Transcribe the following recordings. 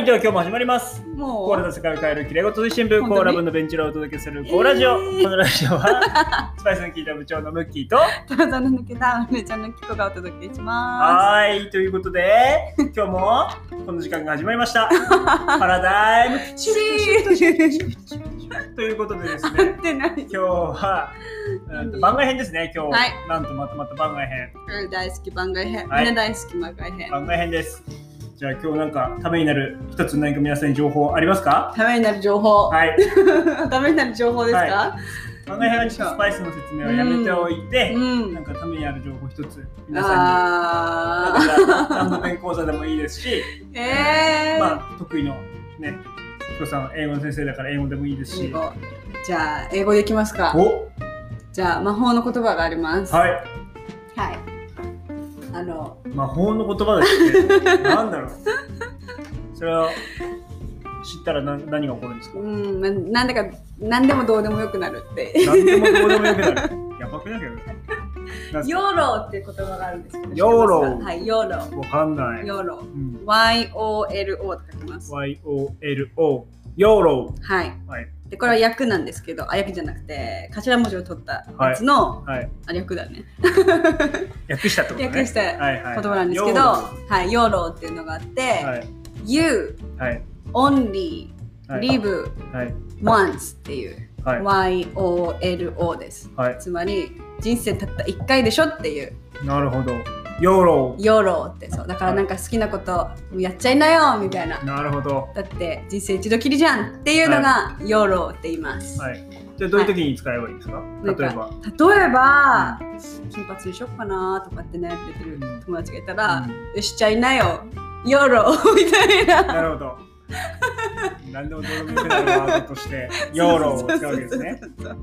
はい、では今日も始まります。もう？コーラの世界を変えるきれいごと新聞、コーラ部のベンチラをお届けするコーラジオ。えーこのラジオは、スパイスの効いた部長のムッキーと、タラザの抜けた梅ちゃんのキコがお届けしまはーい、ということで、今日もこの時間が始まりました。パラダイムす。シーということでですっね、今日は、うんと番外編ですね、今日。はいなんとまたまた番外編。大好き番外編。はい大好き番外編。番外編です。じゃあ今日なんかためになる一つ何か皆さんに情報ありますか？ためになる情報。はい。ためになる情報ですか、は番外編はスパイスの説明をやめておいて、うんなんかためになる情報一つ皆さんあに何の勉講座でもいいですし、ー。えー。まあ得意のね、ヒコさんは英語の先生だから英語でもいいですし、じゃあ、英語でいきますか。おじゃあ、魔法の言葉があります。はい、はい。あの、魔法の言葉ですってなんだろう。それは知ったら何何が起こるんですか？うん、まなんだか、なんでもどうでもよくなるって。何でもどうでもよくなる。やばくないけど。 YOLOっていう言葉があるんですけど。 YOLO はい、 YOLO。かわかんない。 YOLO。うん、Y-O-L-O って書きます。Y-O-L-O、 YOLOはい。はい。で、これは略なんですけど、あ、訳じゃなくて、頭文字を取ったやつの、はい。あ、略だね。略したってことね。略したはいはい、言葉なんですけど、はい、 YOLO っていうのがあって、ーはい。You はい。only はい。live はい。once っていう、はい。Y-O-L-O です。はい。つまり、人生たった1回でしょっていう、なるほど。 YOLO YOLO ってそう。だからなんか好きなことやっちゃいなよみたいなー。。なるほど。だって人生一度きりじゃんっていうのが YOLO って言います。はい。じゃあどういう時に使えばいいですか、なんか例えば。例えば、金髪にしよっかなとかって悩んでる友達がいたら、しちゃいなよ、 YOLO みたいな。なるほど。何でもどうでもよくなるワードとして、 YOLO を使うわけですね。そう。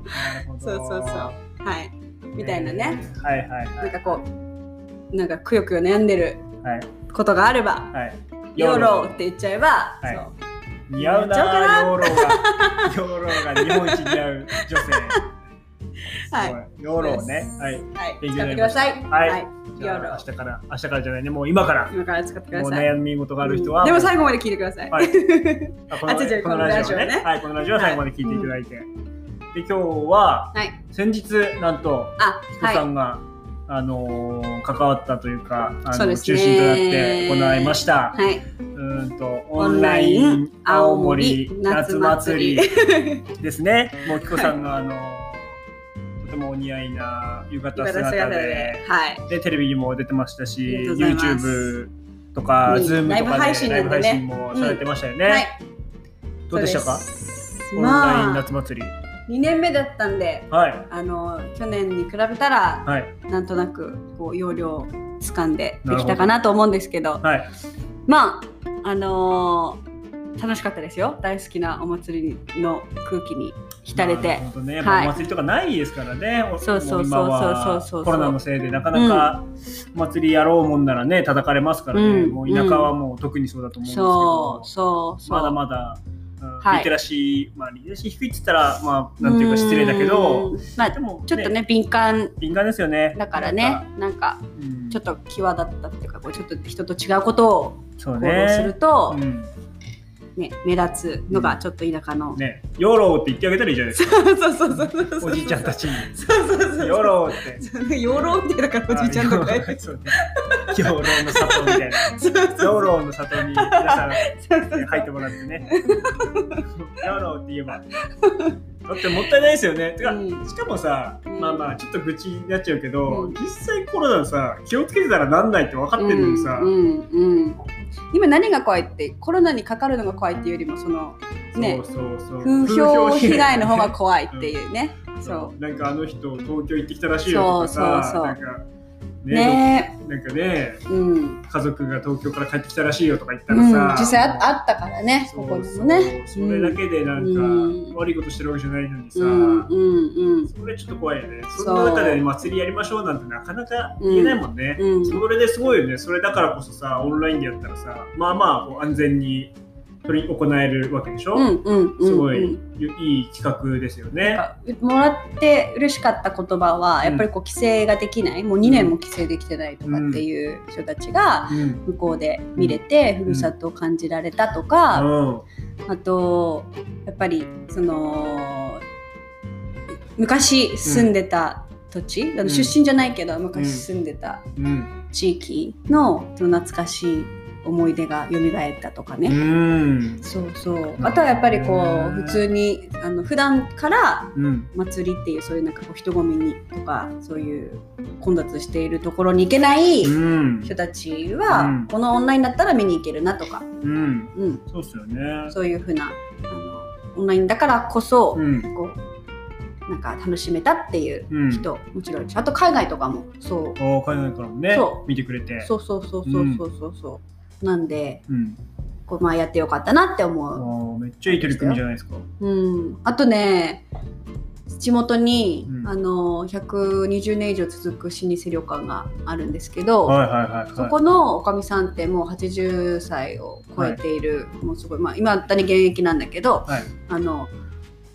そうそうそう。はい。みたいなね。えー。はいはいはい。なんかこう、なんかくよくよ悩んでるはい。ことがあれば、はい。 YOLO って言っちゃえば、はい似合うな YOLO が。YOLO が日本一似合う女性。はい。 YOLO ね。はい。はい、勉強になりましたださい。はい YOLO 明日から、明日からじゃないね、もう今から。今から使ってくだもうさい。悩み事がある人は。でも最後まで聞いてください。はい あこのあ違う違うこのラジオねこのラジオねはい、このラジオは最後まで聞いていただいて。で、今日は、はい。先日、なんと、あ、キコさんが、あのー関わったというか、あのね中心となって行いました。い。はい。うーんと、オンライン青森夏祭りですね。もうキコさんが、あのーとてもお似合いな浴衣姿ではい。で、テレビにも出てましたし、YouTube とか、うん Zoom とかでライブ配信ライブ配なんでね信もされてましたよね。はい。どうでしたか？オンラインまあ、夏祭り。2年目だったんで、はい。あの、去年に比べたら、はい。なんとなく、こう、容量掴んでできたかなと思うんですけど、はい。まあ、あのー楽しかったですよ。大好きなお祭りの空気に浸れてね。はいお祭りとかないですからね。おそうそうそうそうそうそうコロナのせいでなかなかお祭りやろうもんならね、叩かれますからね。うんもう田舎はもう特にそうだと思うんですけそどう、、そう、そう。まだまだ、うんはいリテラシー、まあリテラシー低いって言ったら、まあなんていうか失礼だけどう、ん、まあでも、ちょっとね、敏感。敏感ですよね。だからね、なんか、うん。ちょっと際立ったっていうか、こうちょっと人と違うことをそう行動するね。と、うんね、目立つのがちょっと田舎の。ね、 YOLO って言ってあげたらいいじゃないですか。そうそうそうそう。おじいちゃんたちに。そうそうそう。 YOLO って。ー。 YOLO ってだからおじいちゃんとか。養老の里みたいな。養老の里に皆さん入ってもらってね。 YOLO って言えば。だってもったいないですよね。てか、うんしかもさ、うんまあまあちょっと愚痴になっちゃうけど、うん実際コロナさ気をつけてたらなんないって分かってるのにさ、うん、今何が怖いってコロナにかかるのが怖いっていうよりもそのね風評被害の方が怖いっていうね、そそう。なんかあの人東京行ってきたらしいよとかさそうそうそう。なんかうねね。なんかねうん、家族が東京から帰ってきたらしいよとか言ったうん。らさ、、実際ああったからねそうここでもね。それだけでなんか、うん。悪いことしてるわけじゃないのにさ、うんうんうん。それちょっと怖いよね。そう。その中で祭りやりましょうなんてなかなか言えないもんね。うん。それですごいよね。それだからこそさ、オンラインでやったらさ、まあまあ安全に取り行えるわけでしょ、うんうんうんすごいうんいい企画ですよね。もらって嬉しかった言葉はやっぱりこう規制ができない、もう2年も規制できてないとかっていう人たちがうん。向こうで見れてふるさとを感じられたとか、うん。あとやっぱりその昔住んでた土地、あの出身じゃないけど昔住んでたうん。地域のその懐かしい思い出が蘇ったとかね。うん。そうそう。あとはやっぱりこう普通にあの普段からうん。祭りっていうそういうなんかこう人混みにとかそういう混雑しているところに行けないうん。人たちは、うん。このオンラインだったら見に行けるなとか、うん。うん、そうっすよね。そういうふうなあのオンラインだからこそ、うん。こうなんか楽しめたっていううん。人、もちろんあと海外とかもそう。お海外からもねそ見てくれて。そうそうそうそうそうそう。そう、なんでうん。こうまあやってよかったなって思う。おめっちゃいい取り組みじゃないですか。うん、あとね地元に、うん。あの120年以上続く老舗旅館があるんですけど、はいはいはいはい。そこのおかみさんってもう80歳を超えている、もうすごい、まあ、今だに現役なんだけどはい。あの、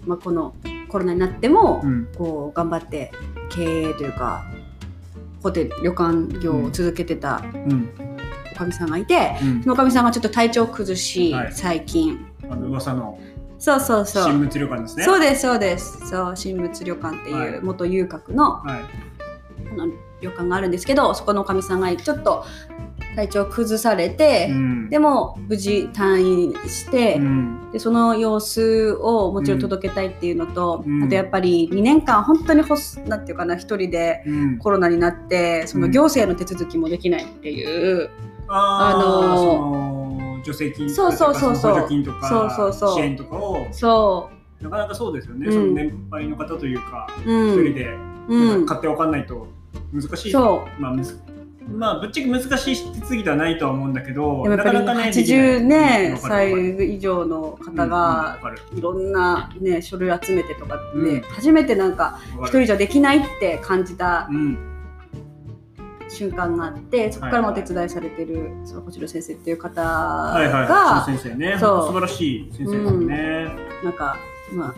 まあ、このコロナになっても、うん。こう頑張って経営というかホテル旅館業を続けてたうんおかみさんがいて、うん。そのおかみさんがちょっと体調を崩し、はい。最近。あの噂のそうそうそう。新物旅館ですね。そうですそうです。そう新物旅館ってはい。いう元遊郭の,、はい。あの旅館があるんですけどそこのおかみさんがちょっと体調を崩されて、うん。でも無事退院して、うん。でその様子をもちろん届けたいっていうのと、うん。あとやっぱり2年間本当にほすなんていうかな一人でうん。コロナになってそのうん。行政の手続きもできないっていう、あのーその助成金そうそうそうそう。補助金とかそうそうそう。支援とかをそなかなかそうですよね、うん。その年配の方というかう、うん。一人でうん、買っておかんないと難しい、そまあむずまあぶっちゃけ難しい手続きではないとは思うんだけどうでもやっぱりなかなかね80ねできない。歳以上の方がいろんな、ね、書類集めてとかって、うん。初めてなんか一人じゃできないって感じたうん瞬間があってそこからもお手伝いされてる、その星野先生っていう方が、はいはい。はい先生ね。そう。素晴らしい先生ですよね、なんかまあ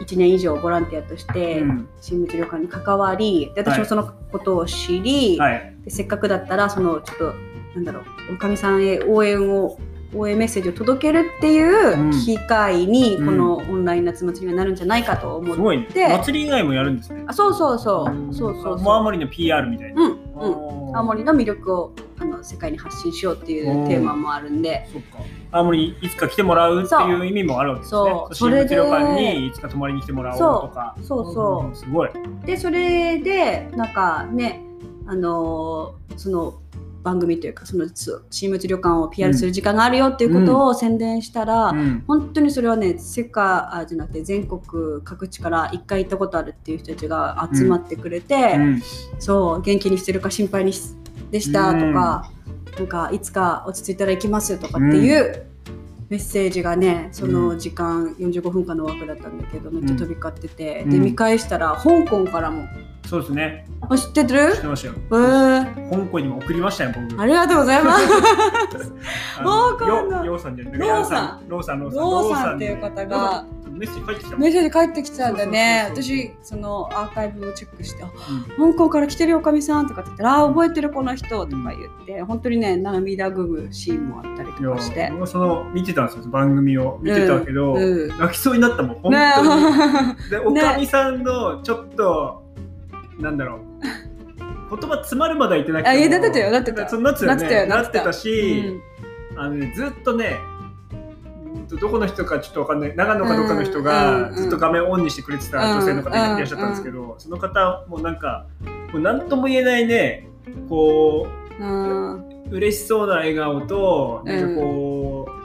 1年以上ボランティアとしてうん。新物旅館に関わりで私もそのことを知り、はい。でせっかくだったらそのちょっとなんだろうおかみさんへ応援を応援メッセージを届けるっていう機会に、うん。このオンライン夏祭りがなるんじゃないかと思って、すごいね。祭り以外もやるんですね。あそうそうそう。そうそうそう。青森の PR みたいな、うんうん。青森の魅力をあの世界に発信しようっていうテーマもあるんで。青森いつか来てもらうっていう意味もあるわけですね。そう。新それで。物旅館にいつか泊まりに来てもらおうとか。そう。そうすごい。でそれでなんかねあのーその番組というかその新物旅館を PR する時間があるよっていうことを宣伝したら、うん。本当にそれはね世界あじゃなくて全国各地から一回行ったことあるっていう人たちが集まってくれて、うん。そう元気にしてるか心配にしでしたとか、なんかいつか落ち着いたら行きますとかっていうメッセージがねその時間45分間の枠だったんだけどめっちゃ飛び交ってて、うん。で見返したら香港からも。そうですね「あ知ってる？知ってましたよ。えー、香港にも送りましたよ僕。ありがとうございます。香港のよようさんじゃない。ローさん。ローさんローさんっていう方がメッセージ書いてきたメッセージ返ってきたんだね。私、そのアーカイブをチェックして、香港から来てるよ、おかみさんとかって言ったら、あ、覚えてるこの人とか言って、本当にね、涙ぐむシーンもあったりとかして。僕はその見てたんですよ番組を。見てたけど、うん泣きそうになったもん本ね当に、で おかみさんのちょっと、なんだろう。言葉詰まるまでは言ってなくてもあいやなってたよなってたなってた。なってたし、あのね、ずっとねうんとどこの人かちょっとわかんない。長野かどっかの人うんがうんずっと画面をオンにしてくれてた女性の方がいらっしゃったんですけど、その方もなんかもう何とも言えないねこうんう嬉しそうな笑顔となんかこう、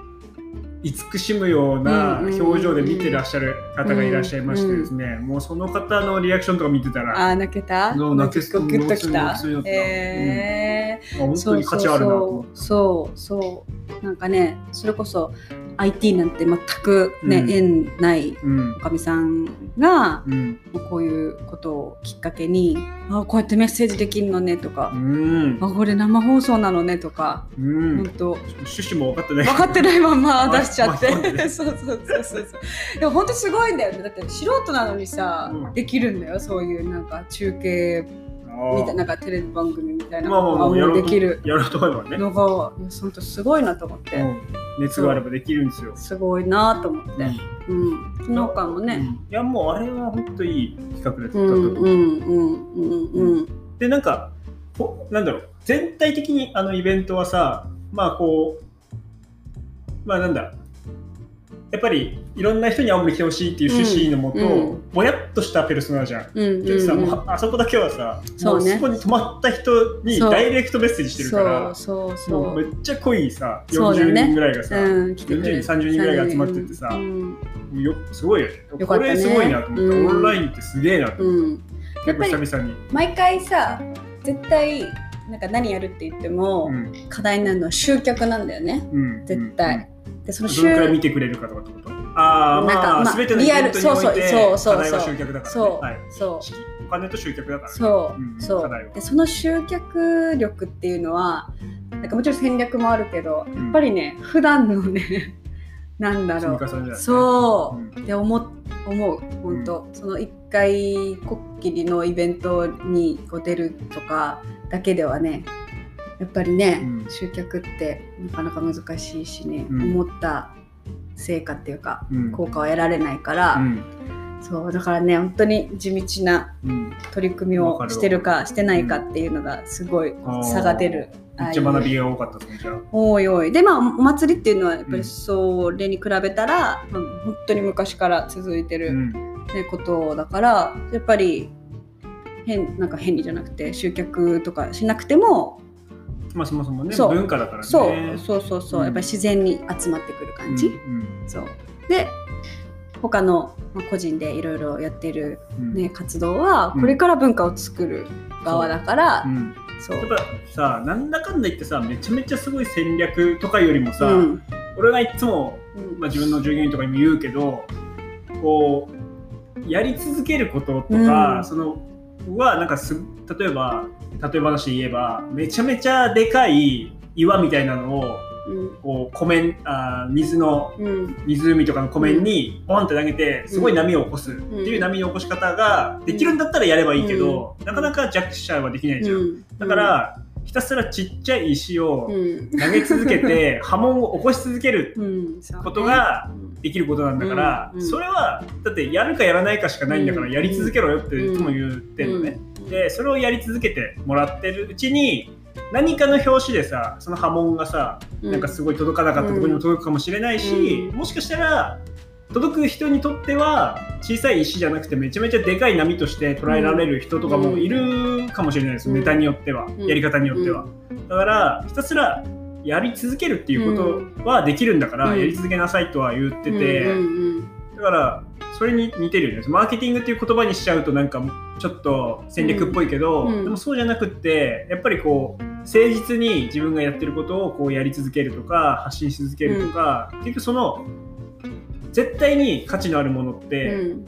慈しむような表情で見てらっしゃる方がいらっしゃいましてですね、もうその方のリアクションとか見てたら、あ、泣けた？そう泣けグッときた？本当に価値あるなと思って。そうそうそうそう。なんかねそれこそ IT なんて全くね、うん。縁ないうん。おかみさんがうん。こういうことをきっかけにあこうやってメッセージできるのねとかう、ん。あこれ生放送なのねとか、うん。本当趣旨も分かってない。分かってないままま出しちゃって、巻き込んでねそうそうそうそうそう。でも本当すごいんだよね。だって素人なのにさ、うん。できるんだよ。そういうなんか中継あみたいななんかテレビ番組みたいなまあまあまのがもうあやろうとできる。やろうとすごいなと思って、うん熱があればできるんですよ。すごいなと思って、うん。その他もうん。ね、いやもうあれは本当いい企画だったと。うん、思ううんうんうん。うん。でなんかこなんだろう。全体的にあのイベントはさまあこうまあなんだやっぱりいろんな人に青森来てほしいっていう趣旨のもと、うん。ぼやっとしたペルソナじゃん。うんうんでさ、うんもうあそこだけはさ、そうね。そこに泊まった人にダイレクトメッセージしてるから、そうそうめっちゃ濃いさ、40そうだよね人ぐらいがさ、うん、来てくれる。40人30人ぐらいが集まってってさうんよすごいよね。これすごいなと思った、うん。オンラインってすげえなと思っうん。た。やっぱり久々に。毎回さ絶対なんか何やるって言っても、うん。課題になるのは集客なんだよね。うん。絶対、でそのど集のくらい見てくれるかとかってこと？ああまあ、まあ全てのイベントにおいて課題は集客だからね。そう、はい、そう。お金と集客だからね。そう、うんそう。でその集客力っていうのはなんかもちろん戦略もあるけど、ん。やっぱりね普段のね なんだろう。ねそう、うん。って思思う本当、その一回こっきりのイベントにこう出るとかだけではねやっぱりね、うん。集客ってなかなか難しいしね、うん。思った成果っていうかうん。効果は得られないから、うん。そうだからね本当に地道なうん。取り組みをしてるかしてないかっていうのがすごい差が出る。めっちゃ学びが多かったですね、じゃあ。おいおいでまあお祭りっていうのはやっぱうんりそれに比べたら、まあ本当に昔から続いてる、うん。ね、ことだからやっぱり変なんか変にじゃなくて集客とかしなくても、まあそもそもね、文化だからね。そう。そうそうそう、うん。やっぱり自然に集まってくる感じ、うんそう。で他の、まあ、個人でいろいろやってる、うん。ね、活動はうん。これから文化を作る側だから、う。んそう。やっぱさ、なんだかんだ言ってさ、めちゃめちゃすごい戦略とかよりもさ、うん。俺がいつも、うん。まあ、自分の従業員とかにも言うけど、こう、やり続けることとか、うん。その、は、なんかす、例えば、例え話で言えば、めちゃめちゃでかい岩みたいなのを、うん。こう湖面あー水のうん。湖とかの湖面にポンって投げてすごい波を起こす。っていう波の起こし方ができるんだったらやればいいけど、なかなか弱者はできないじゃん。だから、ひたすらちっちゃい石をうん。投げ続けて 波紋を起こし続けることがうんできることなんだから、それはだってやるかやらないかしかないんだからうん。やり続けろよっていつも言ってるのね、うん。でそれをやり続けてもらってるうちに何かの表紙でさその波紋がさなんかすごい届かなかったところにも届くかもしれないし、うん。もしかしたら届く人にとっては小さい石じゃなくてめちゃめちゃでかい波として捉えられる人とかもいるかもしれないです、うん。ネタによっては、ん。やり方によっては、だからひたすらやり続けるっていうことはできるんだから、うん。やり続けなさいとは言ってて、うんうんだからそれに似てるよね。マーケティングっていう言葉にしちゃうとなんかちょっと戦略っぽいけど、うん。うん。でもそうじゃなくってやっぱりこう誠実に自分がやってることをこうやり続けるとか発信し続けるとか、結局その絶対に価値のあるものって、うん。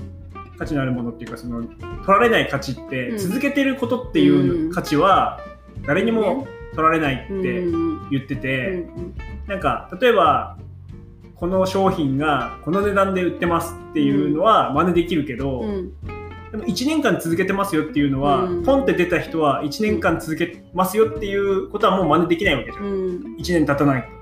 価値のあるものっていうかその取られない価値って、うん。続けてることっていう価値は誰にも取られないってうん。言ってて、うん。なんか例えばこの商品がこの値段で売ってますっていうのは真似できるけど、うん。でも1年間続けてますよっていうのは、うん。ポンって出た人は1年間続けますよっていうことはもう真似できないわけじゃん、うん。1年経たない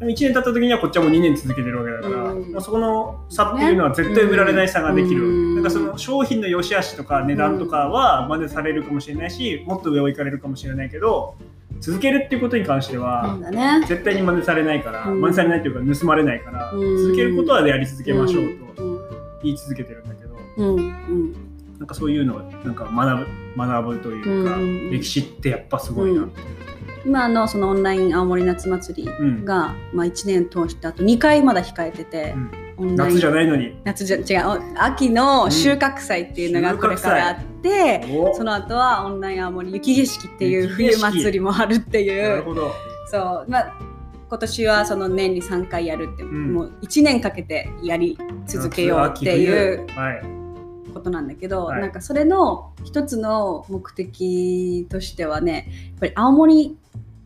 1年経った時にはこっちはもう2年続けてるわけだから、うん。まあ、そこの差っていうのは絶対埋められない差ができる、うん。なんかその商品の良し悪しとか値段とかは真似されるかもしれないしもっと上を行かれるかもしれないけど続けるっていうことに関しては、絶対に真似されないから、うん。真似されないというか盗まれないから、うん。続けることはやり続けましょうとうん。言い続けてるんだけど、うん。うん。なんかそういうのをなんか学ぶ学ぶというか、うん。歴史ってやっぱすごいな、うん今のそのオンライン青森夏祭りうん。が、まあ、1年通してあと2回まだ控えてて、夏じゃないのに。夏じゃ違うお秋の収穫祭っていうのがこれからあって、おその後はオンライン青森雪景色っていう冬祭りもあるっていなるうほど。そう。まあ今年はその年に3回やるって、ん。もう1年かけてやり続けようっていうことなんだけど、はい。なんかそれの一つの目的としてはねやっぱり青森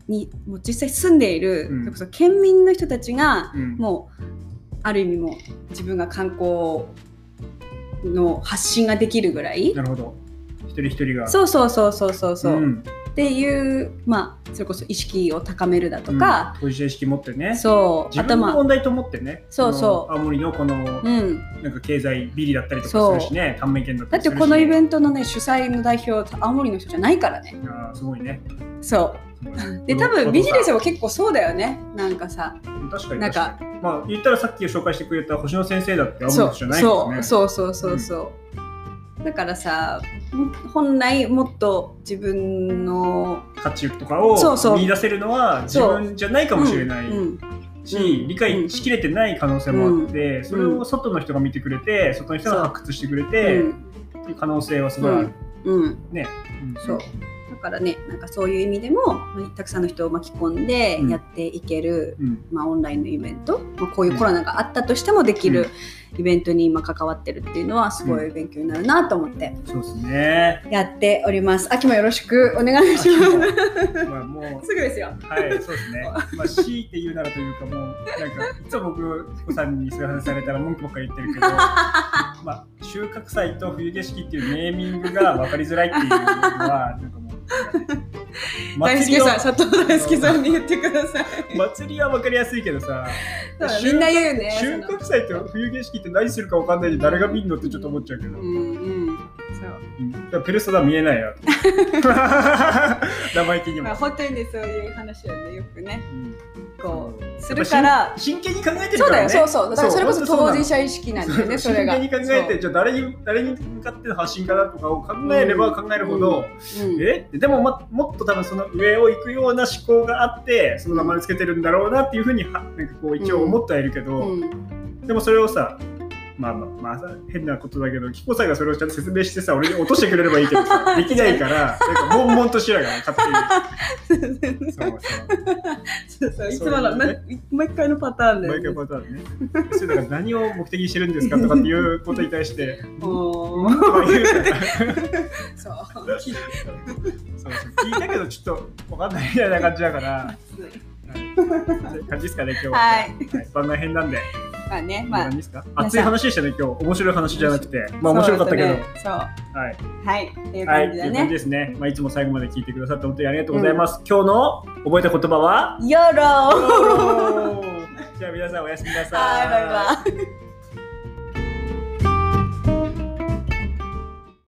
にもう実際住んでいる、うん。それこそ県民の人たちがうん。もうある意味もう自分が観光の発信ができるぐらいなるほど一人一人が。そうそうそうそうそうそう、ん。っていうまあそれこそ意識を高めるだとか、うん。当事者意識持ってね。そう。自分の問題と思ってね。そうそう。青森のこのうん、なんか経済ビリだったりとかするしね。短命県だっただってこのイベントのね主催の代表青森の人じゃないからね。あーすごいね。そう。で多分ビジネスも結構そうだよね。なんかさ。確かになんか。まあ言ったらさっき紹介してくれた星野先生だって青森じゃないからね。そう。そう。そう。そう。そう、だからさも本来もっと自分の価値とかを見出せるのは自分じゃないかもしれないし、うん理解しきれてない可能性もあって、それを外の人が見てくれて外の人が発掘してくれて、うん。っていう可能性はすごいある、うん、そう。だからねなんかそういう意味でもまあたくさんの人を巻き込んでうん。やっていける、うん。まあ、オンラインのイベント、まあ、こういうコロナがあったとしてもできるイベントに今関わってるっていうのはすごい勉強になるなと思ってそうですねやっております。秋もよろしくお願いします。まあもうすぐですよ。はい、そうですね。まあ、強いて言うならというか、もう、なんか、いつも僕、彦さんにそういう話されたら文句ばっかり言ってるけど、まあ、収穫祭と冬景色っていうネーミングが分かりづらいっていうのは、なんかもう、大好きさん、佐藤大好きさんに言ってください。祭りは分かりやすいけどさ、みんな言うね。収穫祭と冬景色って何するか分かんないで誰が見んのってちょっと思っちゃうけど、うんうん。そう。うんペルソナ見えないよ。生意気にもまあ。本当にねそういう話をねよくねうんこうするから。真剣に考えてるそうだよ、からね。そうそう。だからそれこそ本当事者意識なんだよね、それが。真剣に考えて、じゃあ誰に誰に向かっての発信かなとかを考えれば考えるほど、そううんえ？でも、ま、もっと多分その上を行くような思考があってその名前をつけてるんだろうなっていうふうにはなんかこう一応思ってはいるけど、うんでもそれをさまあまあまあさ変なことだけどキコさんがそれをちゃんと説明してさ俺に落としてくれればいいけどさできないから なんか悶々としやがる勝手にそうそうそうそういつもの、ね毎回のパターンだよ毎ね。回パターンねそれだから何を目的にしてるんですかとかっていうことに対しておうんとか言うからそう。そう聞いたけどちょっとわかんないみたいな感じだから、感じですかね今日は。はいはい、番外編なんで、まあね、まあまあ、何ですか？熱い話でしたね今日。面白い話じゃなくて。まあ面白かったけど、そうねそう。はい。はい。っていうはい感じだっていう感じね。ですね、まあ、いつも最後まで聞いてくださって本当にありがとうございます、今日の覚えた言葉は？ YOLO じゃあ皆さんおやすみなさい。はい、バイバイ。